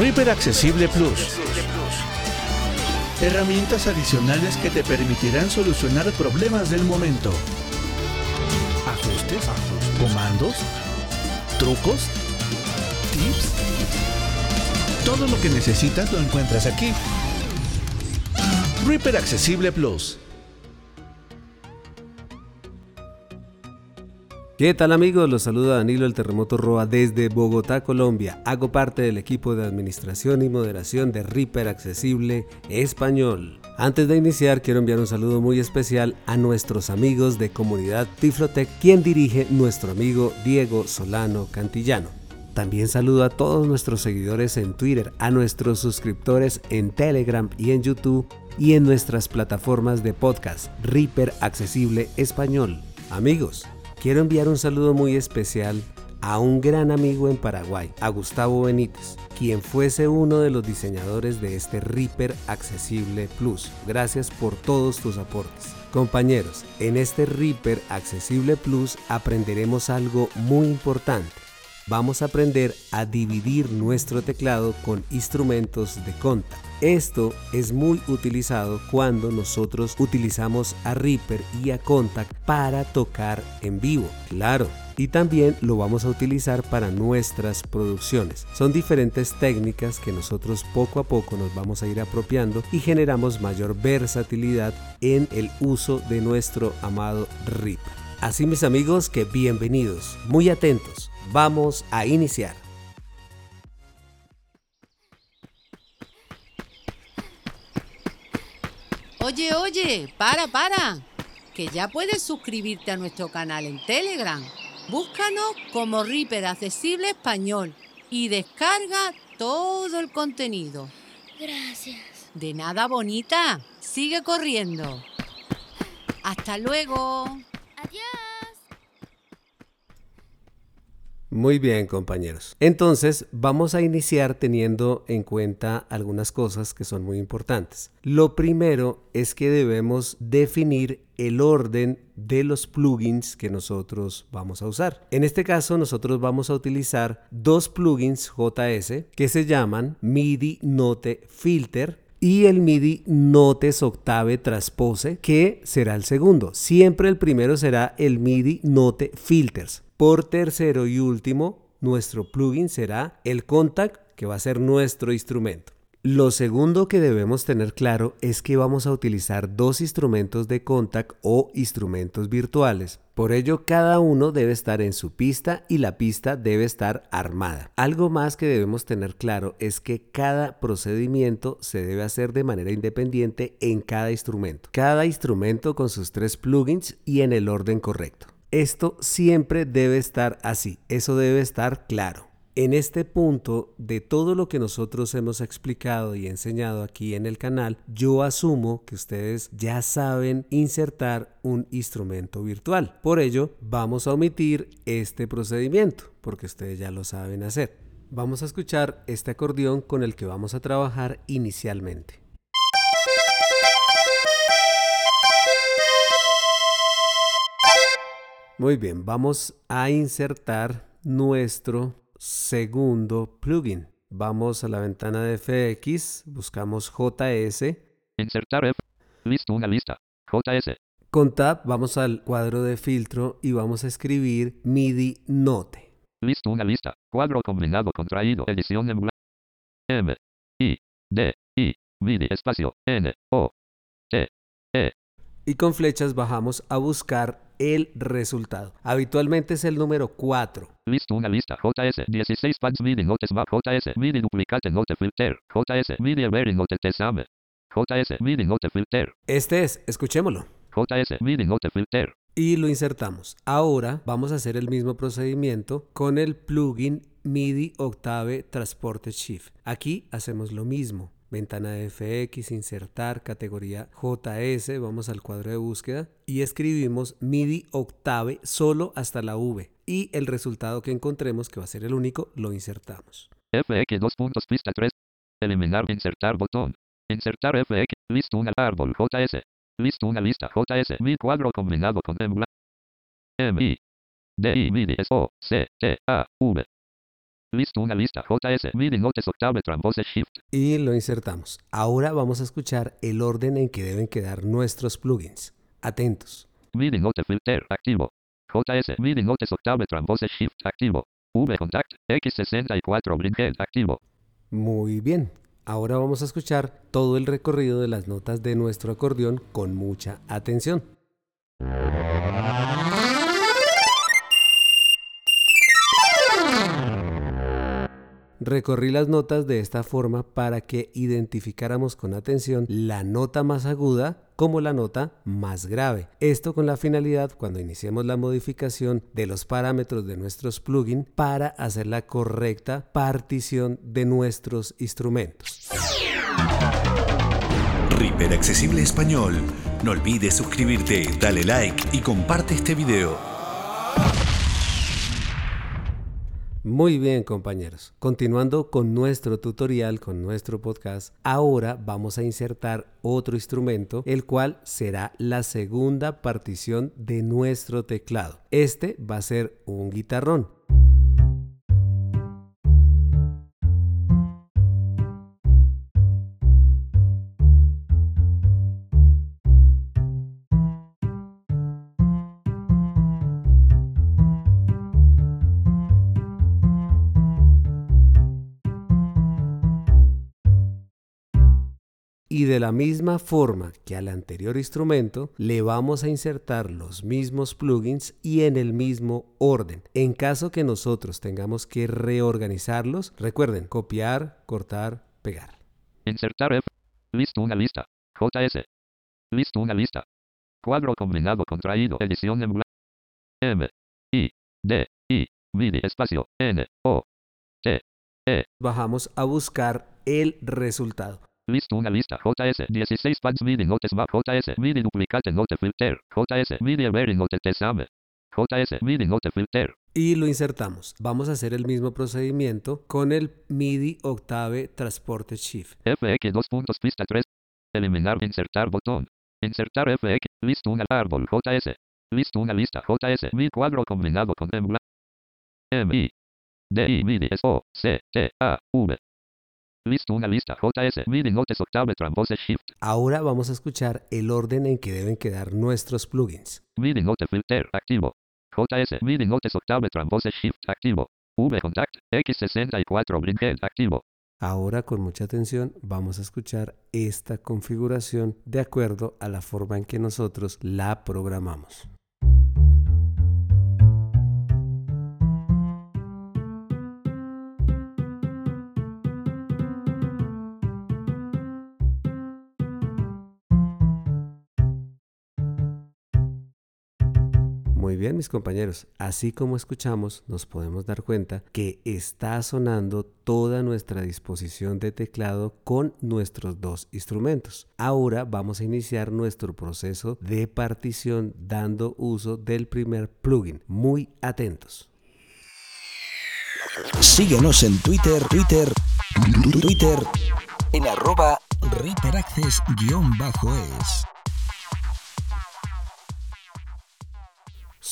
Reaper Accesible Plus. Herramientas adicionales que te permitirán solucionar problemas del momento. Ajustes, comandos, trucos, tips. Todo lo que necesitas lo encuentras aquí. Reaper Accesible Plus. ¿Qué tal amigos? Los saluda Danilo el Terremoto Roa desde Bogotá, Colombia. Hago parte del equipo de administración y moderación de Reaper Accesible Español. Antes de iniciar quiero enviar un saludo muy especial a nuestros amigos de comunidad Tiflotec, quien dirige nuestro amigo Diego Solano Cantillano. También saludo a todos nuestros seguidores en Twitter, a nuestros suscriptores en Telegram y en YouTube y en nuestras plataformas de podcast Reaper Accesible Español. Amigos, Quiero enviar un saludo muy especial a un gran amigo en Paraguay, a Gustavo Benítez, quien fuese uno de los diseñadores de este Reaper Accesible Plus. Gracias por todos tus aportes. Compañeros, en este Reaper Accesible Plus aprenderemos algo muy importante. Vamos a aprender a dividir nuestro teclado con instrumentos de contact. Esto es muy utilizado cuando nosotros utilizamos a Reaper y a Contact para tocar en vivo. Claro, y también lo vamos a utilizar para nuestras producciones. Son diferentes técnicas que nosotros poco a poco nos vamos a ir apropiando y generamos mayor versatilidad en el uso de nuestro amado Reaper. Así mis amigos que bienvenidos, muy atentos, vamos a iniciar. Oye, oye, para, para, que ya puedes suscribirte a nuestro canal en Telegram. Búscanos como Reaper Accesible Español y descarga todo el contenido. Gracias. De nada, bonita. Sigue corriendo. Hasta luego. Muy bien, compañeros. Entonces, vamos a iniciar teniendo en cuenta algunas cosas que son muy importantes. Lo primero es que debemos definir el orden de los plugins que nosotros vamos a usar. En este caso, nosotros vamos a utilizar dos plugins JS que se llaman MIDI Note Filter y el MIDI Notes Octave Transpose, que será el segundo. Siempre el primero será el MIDI Note Filters. Por tercero y último, nuestro plugin será el Contact, que va a ser nuestro instrumento. Lo segundo que debemos tener claro es que vamos a utilizar dos instrumentos de contact o instrumentos virtuales. Por ello, cada uno debe estar en su pista y la pista debe estar armada. Algo más que debemos tener claro es que cada procedimiento se debe hacer de manera independiente en cada instrumento. Cada instrumento con sus tres plugins y en el orden correcto. Esto siempre debe estar así, eso debe estar claro. En este punto de todo lo que nosotros hemos explicado y enseñado aquí en el canal, yo asumo que ustedes ya saben insertar un instrumento virtual. Por ello, vamos a omitir este procedimiento, porque ustedes ya lo saben hacer. Vamos a escuchar este acordeón con el que vamos a trabajar inicialmente. Muy bien, vamos a insertar nuestro segundo plugin. Vamos a la ventana de FX, buscamos JS. Insertar F. Listo una lista. JS. Con Tab vamos al cuadro de filtro y vamos a escribir MIDI Note. Listo una lista. Cuadro combinado contraído. Edición en blanco. M. I. D. I. MIDI espacio. N. O. T. E. Y con flechas bajamos a buscar el resultado. Habitualmente es el número 4. Listo una lista. JS 16 pads MIDI notes back. JS MIDI duplicate note filter. JS MIDI evering note tesame. JS MIDI note filter. Este es, escuchémoslo. JS MIDI note filter. Y lo insertamos. Ahora vamos a hacer el mismo procedimiento con el plugin MIDI Octave Transporte Shift. Aquí hacemos lo mismo ventana de FX, insertar, categoría JS, vamos al cuadro de búsqueda y escribimos MIDI octave solo hasta la V y el resultado que encontremos, que va a ser el único, lo insertamos. FX 2 puntos pista 3. Eliminar insertar botón. Insertar FX. Listo un árbol JS. Listo una lista JS. Mi cuadro combinado con M. M. D I MIDI S O C T A V. Listo una lista. JS. MIDI notes octave trombose shift. y lo insertamos. Ahora vamos a escuchar el orden en que deben quedar nuestros plugins. Atentos. Note filter. Activo. JS. MIDI notes octave trombose shift. Activo. V contact. X64 Bringhead. Activo. Muy bien. Ahora vamos a escuchar todo el recorrido de las notas de nuestro acordeón con mucha atención. Recorrí las notas de esta forma para que identificáramos con atención la nota más aguda como la nota más grave. Esto con la finalidad cuando iniciemos la modificación de los parámetros de nuestros plugins para hacer la correcta partición de nuestros instrumentos. Reaper Accesible Español. No olvides suscribirte, dale like y comparte este video. Muy bien compañeros, continuando con nuestro tutorial, con nuestro podcast, ahora vamos a insertar otro instrumento, el cual será la segunda partición de nuestro teclado. Este va a ser un guitarrón. De la misma forma que al anterior instrumento, le vamos a insertar los mismos plugins y en el mismo orden. En caso que nosotros tengamos que reorganizarlos, recuerden copiar, cortar, pegar. Insertar F. Listo una lista. JS. Listo una lista. Cuadro combinado contraído. Edición en blanco. M. I. D. I. MIDI espacio. N. O. T. E. Bajamos a buscar el resultado. Listo una lista. JS. 16 pads MIDI notes back. JS. MIDI duplicate note filter. JS. MIDI every note tesame. JS. MIDI note filter. y lo insertamos. Vamos a hacer el mismo procedimiento con el MIDI Octave Transporte Shift. FX 2 puntos pista 3. Eliminar insertar botón. Insertar FX. Listo una árbol. JS. Listo una lista. JS. Mi cuadro combinado con M. M. I. D. I. MIDI. S. O. C. T. A. V. Listo una lista. JS. MIDI notes octave trombose shift. Ahora vamos a escuchar el orden en que deben quedar nuestros plugins. MIDI note filter. Activo. JS. MIDI notes octave trombose shift. Activo. V contact. X64 Bringhead. Activo. Ahora con mucha atención vamos a escuchar esta configuración de acuerdo a la forma en que nosotros la programamos. Muy bien, mis compañeros. Así como escuchamos, nos podemos dar cuenta que está sonando toda nuestra disposición de teclado con nuestros dos instrumentos. Ahora vamos a iniciar nuestro proceso de partición dando uso del primer plugin. Muy atentos. Síguenos en Twitter, Twitter, Twitter, en arroba ReaperAccess-es.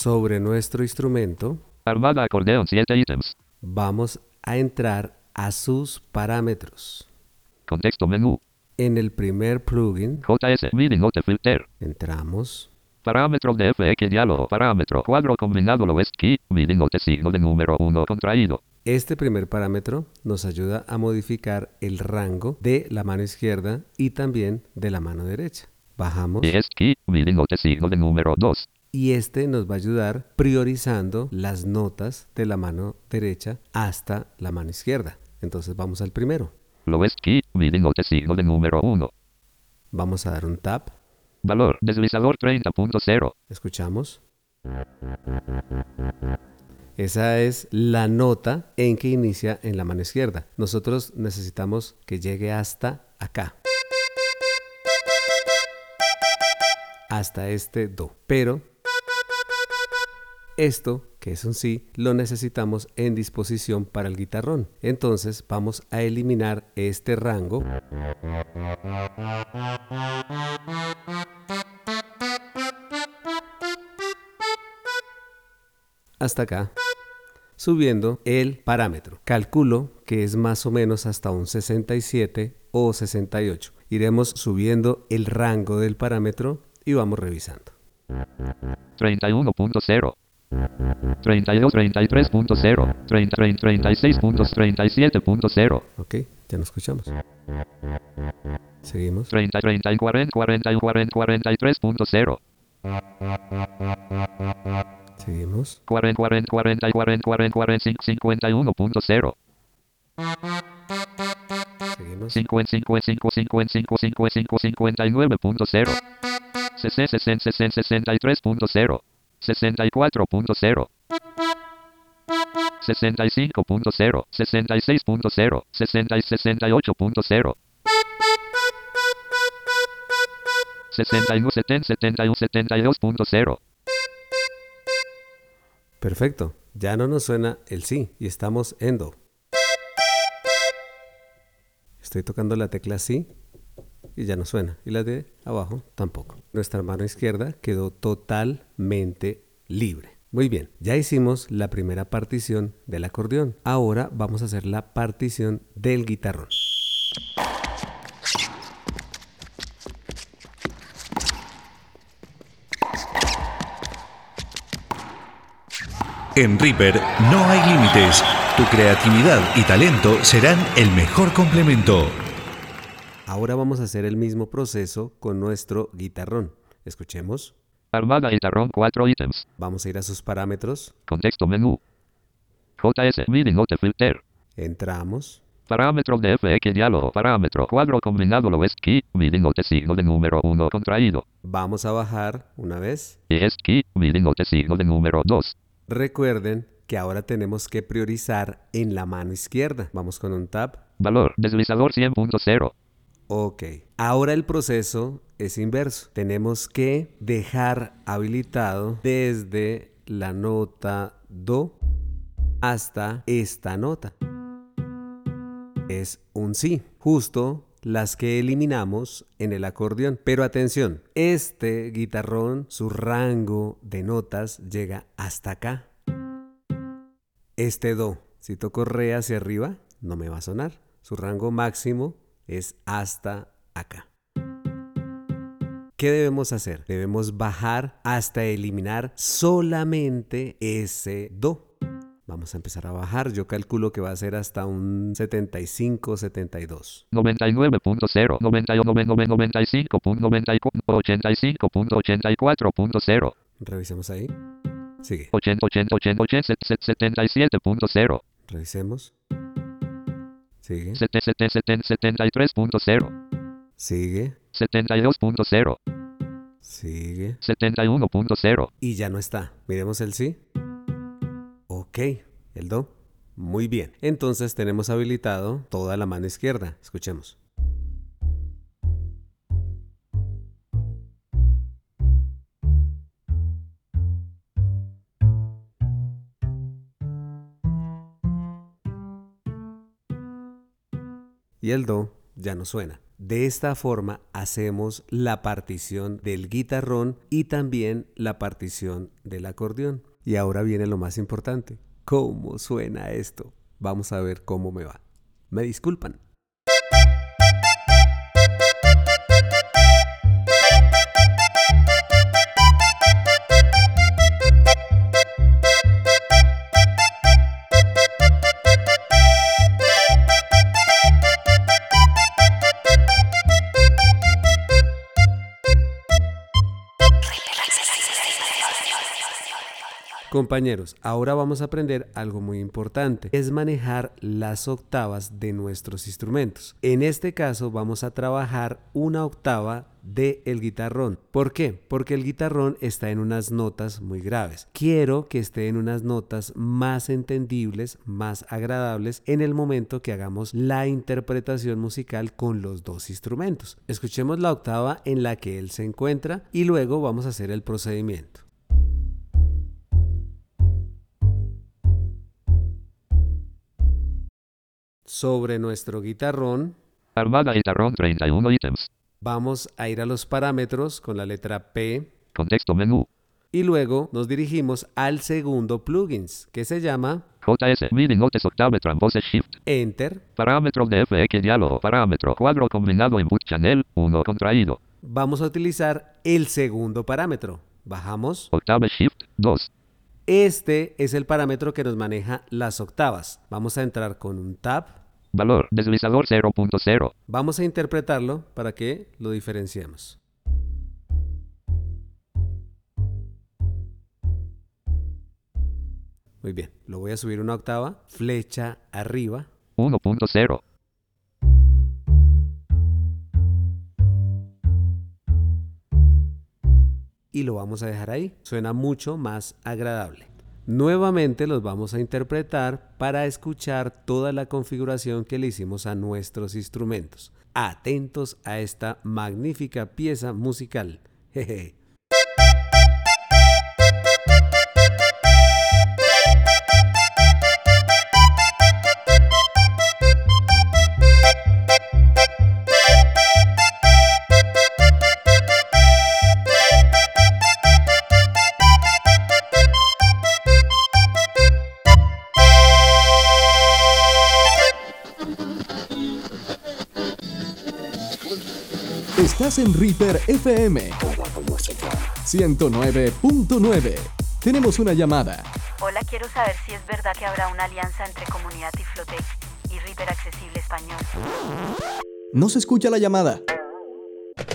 Sobre nuestro instrumento Armada acordeón 7 ítems. vamos a entrar a sus parámetros. Contexto menú. En el primer plugin JS. MIDI note filter. entramos Parámetros de FX diálogo. Parámetro. Cuadro combinado lowest key. MIDI note signo de número 1 contraído. Este primer parámetro nos ayuda a modificar el rango de la mano izquierda y también de la mano derecha. Bajamos ES key. MIDI note signo de número 2. Y este nos va a ayudar priorizando las notas de la mano derecha hasta la mano izquierda. Entonces vamos al primero. Lowest key. MIDI note signo de número 1. Vamos a dar un tap, Valor. Deslizador 30.0. escuchamos. Esa es la nota en que inicia en la mano izquierda. Nosotros necesitamos que llegue hasta acá. Hasta este do. Pero esto, que es un si, lo necesitamos en disposición para el guitarrón. Entonces vamos a eliminar este rango. Hasta acá. subiendo el parámetro. Calculo que es más o menos hasta un 67 o 68. Iremos subiendo el rango del parámetro y vamos revisando. 31.0. 32, 33.0, 30, 36.37.0, Ok, ya nos escuchamos. Seguimos. 30, 30, 40, 40, 40, 43.0, Seguimos. 40, 40, 40, 40, 40, 45, 51.0, Seguimos. 50, 50, 55, 55, 59.0, 60, 60, 60, 63.0, 64.0, 65.0, 66.0, 60 y 68.0. 61, 70, 71, 72.0. Perfecto. Ya no nos suena el sí y estamos en do. Estoy tocando la tecla sí y ya no suena. Y la de abajo tampoco. Nuestra mano izquierda quedó totalmente libre. Muy bien, ya hicimos la primera partición del acordeón. Ahora vamos a hacer la partición del guitarrón. En Reaper no hay límites. Tu creatividad y talento serán el mejor complemento. Ahora vamos a hacer el mismo proceso con nuestro guitarrón. Escuchemos. Armada guitarrón 4 ítems. Vamos a ir a sus parámetros. Contexto menú. JS MIDI Note Filter. Entramos. Parámetro de FX diálogo. Parámetro cuadro combinado lowest key. MIDI Note signo de número 1 contraído. Vamos a bajar una vez. ES key. MIDI Note signo de número 2. Recuerden que ahora tenemos que priorizar en la mano izquierda. Vamos con un tab. Valor. Deslizador 100.0. Ok. Ahora el proceso es inverso. Tenemos que dejar habilitado desde la nota Do hasta esta nota. Es un sí. Justo las que eliminamos en el acordeón. Pero atención, este guitarrón, su rango de notas llega hasta acá. Este do, si toco re hacia arriba, no me va a sonar. Su rango máximo es hasta acá. ¿Qué debemos hacer? Debemos bajar hasta eliminar solamente ese do. Vamos a empezar a bajar. Yo calculo que va a ser hasta un 75, 72. 99.0. 85.84.0. Revisemos ahí. Sigue. 80, 80, 80, 80, 77.0. Revisemos. Sigue. 70, 70, 73.0. Sigue. 72.0. Sigue. 71.0. Y ya no está. Miremos el sí. Ok. El do. Muy bien. Entonces tenemos habilitado toda la mano izquierda. Escuchemos. El do ya no suena. De esta forma hacemos la partición del guitarrón y también la partición del acordeón. Y ahora viene lo más importante. ¿Cómo suena esto? Vamos a ver cómo me va. Me disculpan. Compañeros, ahora vamos a aprender algo muy importante, es manejar las octavas de nuestros instrumentos. En este caso vamos a trabajar una octava de el guitarrón. ¿Por qué? Porque el guitarrón está en unas notas muy graves. Quiero que esté en unas notas más entendibles, más agradables en el momento que hagamos la interpretación musical con los dos instrumentos. Escuchemos la octava en la que él se encuentra y luego vamos a hacer el procedimiento. Sobre nuestro guitarrón, Armada guitarrón 31 ítems. vamos a ir a los parámetros con la letra P, Contexto menú. Y luego nos dirigimos al segundo plugins, que se llama JS MIDI Notes Octametro en voces Shift. Enter. Parámetro de FX diálogo. Parámetro cuadro combinado input channel 1 contraído. Vamos a utilizar el segundo parámetro. Bajamos. Octave Shift 2. Este es el parámetro que nos maneja las octavas. Vamos a entrar con un tab. Valor deslizador 0.0. Vamos a interpretarlo para que lo diferenciemos. Muy bien, lo voy a subir una octava, flecha arriba. 1.0. y lo vamos a dejar ahí. Suena mucho más agradable. Nuevamente los vamos a interpretar para escuchar toda la configuración que le hicimos a nuestros instrumentos. Atentos a esta magnífica pieza musical. Jeje. Estás en Reaper FM 109.9. Tenemos una llamada. Hola, quiero saber si es verdad que habrá una alianza entre Comunidad Tiflotec y Reaper Accesible Español. No se escucha la llamada.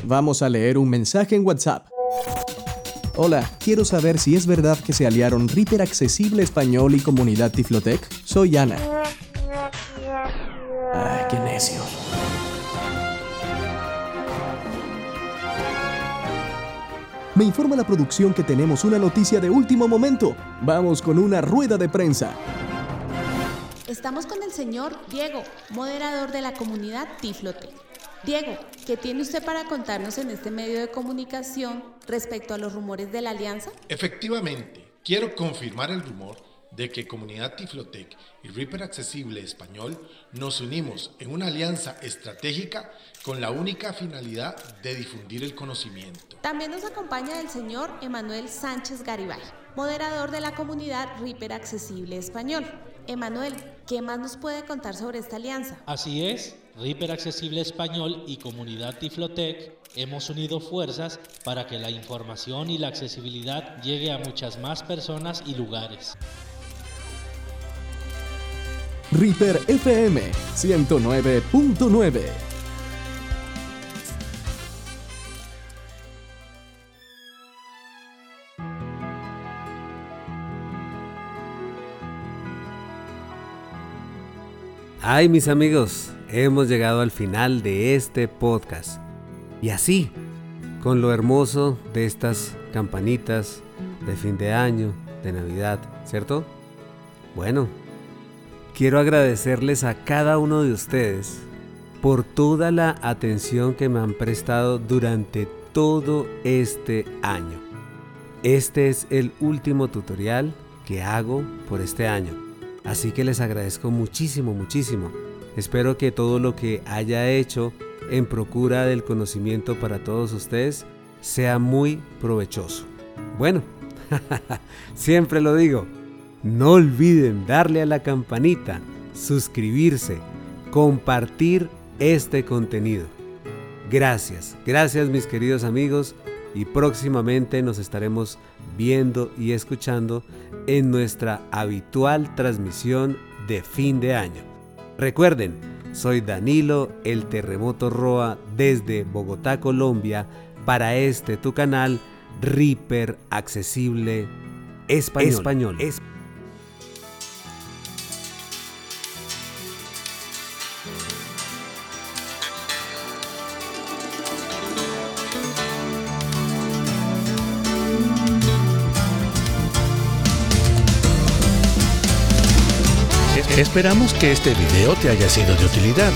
Vamos a leer un mensaje en WhatsApp. Hola, quiero saber si es verdad que se aliaron Reaper Accesible Español y Comunidad Tiflotec. Soy Ana. Me informa la producción que tenemos una noticia de último momento. Vamos con una rueda de prensa. Estamos con el señor Diego, moderador de la comunidad Tiflote. Diego, ¿qué tiene usted para contarnos en este medio de comunicación respecto a los rumores de la alianza? Efectivamente, quiero confirmar el rumor de que Comunidad Tiflotec y Reaper Accesible Español nos unimos en una alianza estratégica con la única finalidad de difundir el conocimiento. También nos acompaña el señor Emanuel Sánchez Garibay, moderador de la comunidad Reaper Accesible Español. Emanuel, ¿qué más nos puede contar sobre esta alianza? Así es, Reaper Accesible Español y Comunidad Tiflotec hemos unido fuerzas para que la información y la accesibilidad llegue a muchas más personas y lugares. Reaper FM 109.9. Ay, mis amigos, hemos llegado al final de este podcast. Y así, con lo hermoso de estas campanitas de fin de año, de Navidad, ¿cierto? Bueno, quiero agradecerles a cada uno de ustedes por toda la atención que me han prestado durante todo este año. Este es el último tutorial que hago por este año. Así que les agradezco muchísimo, muchísimo. Espero que todo lo que haya hecho en procura del conocimiento para todos ustedes sea muy provechoso. Bueno, siempre lo digo, no olviden darle a la campanita, suscribirse, compartir este contenido. Gracias, gracias mis queridos amigos y próximamente nos estaremos viendo y escuchando en nuestra habitual transmisión de fin de año. Recuerden, soy Danilo el Terremoto Roa desde Bogotá, Colombia, para este tu canal Reaper Accesible Español. Español. Esperamos que este video te haya sido de utilidad.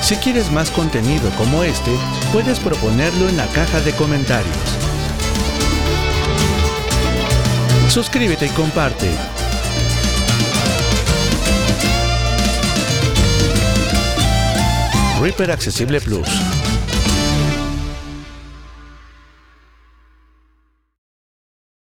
Si quieres más contenido como este, puedes proponerlo en la caja de comentarios. Suscríbete y comparte. Reaper Accesible Plus.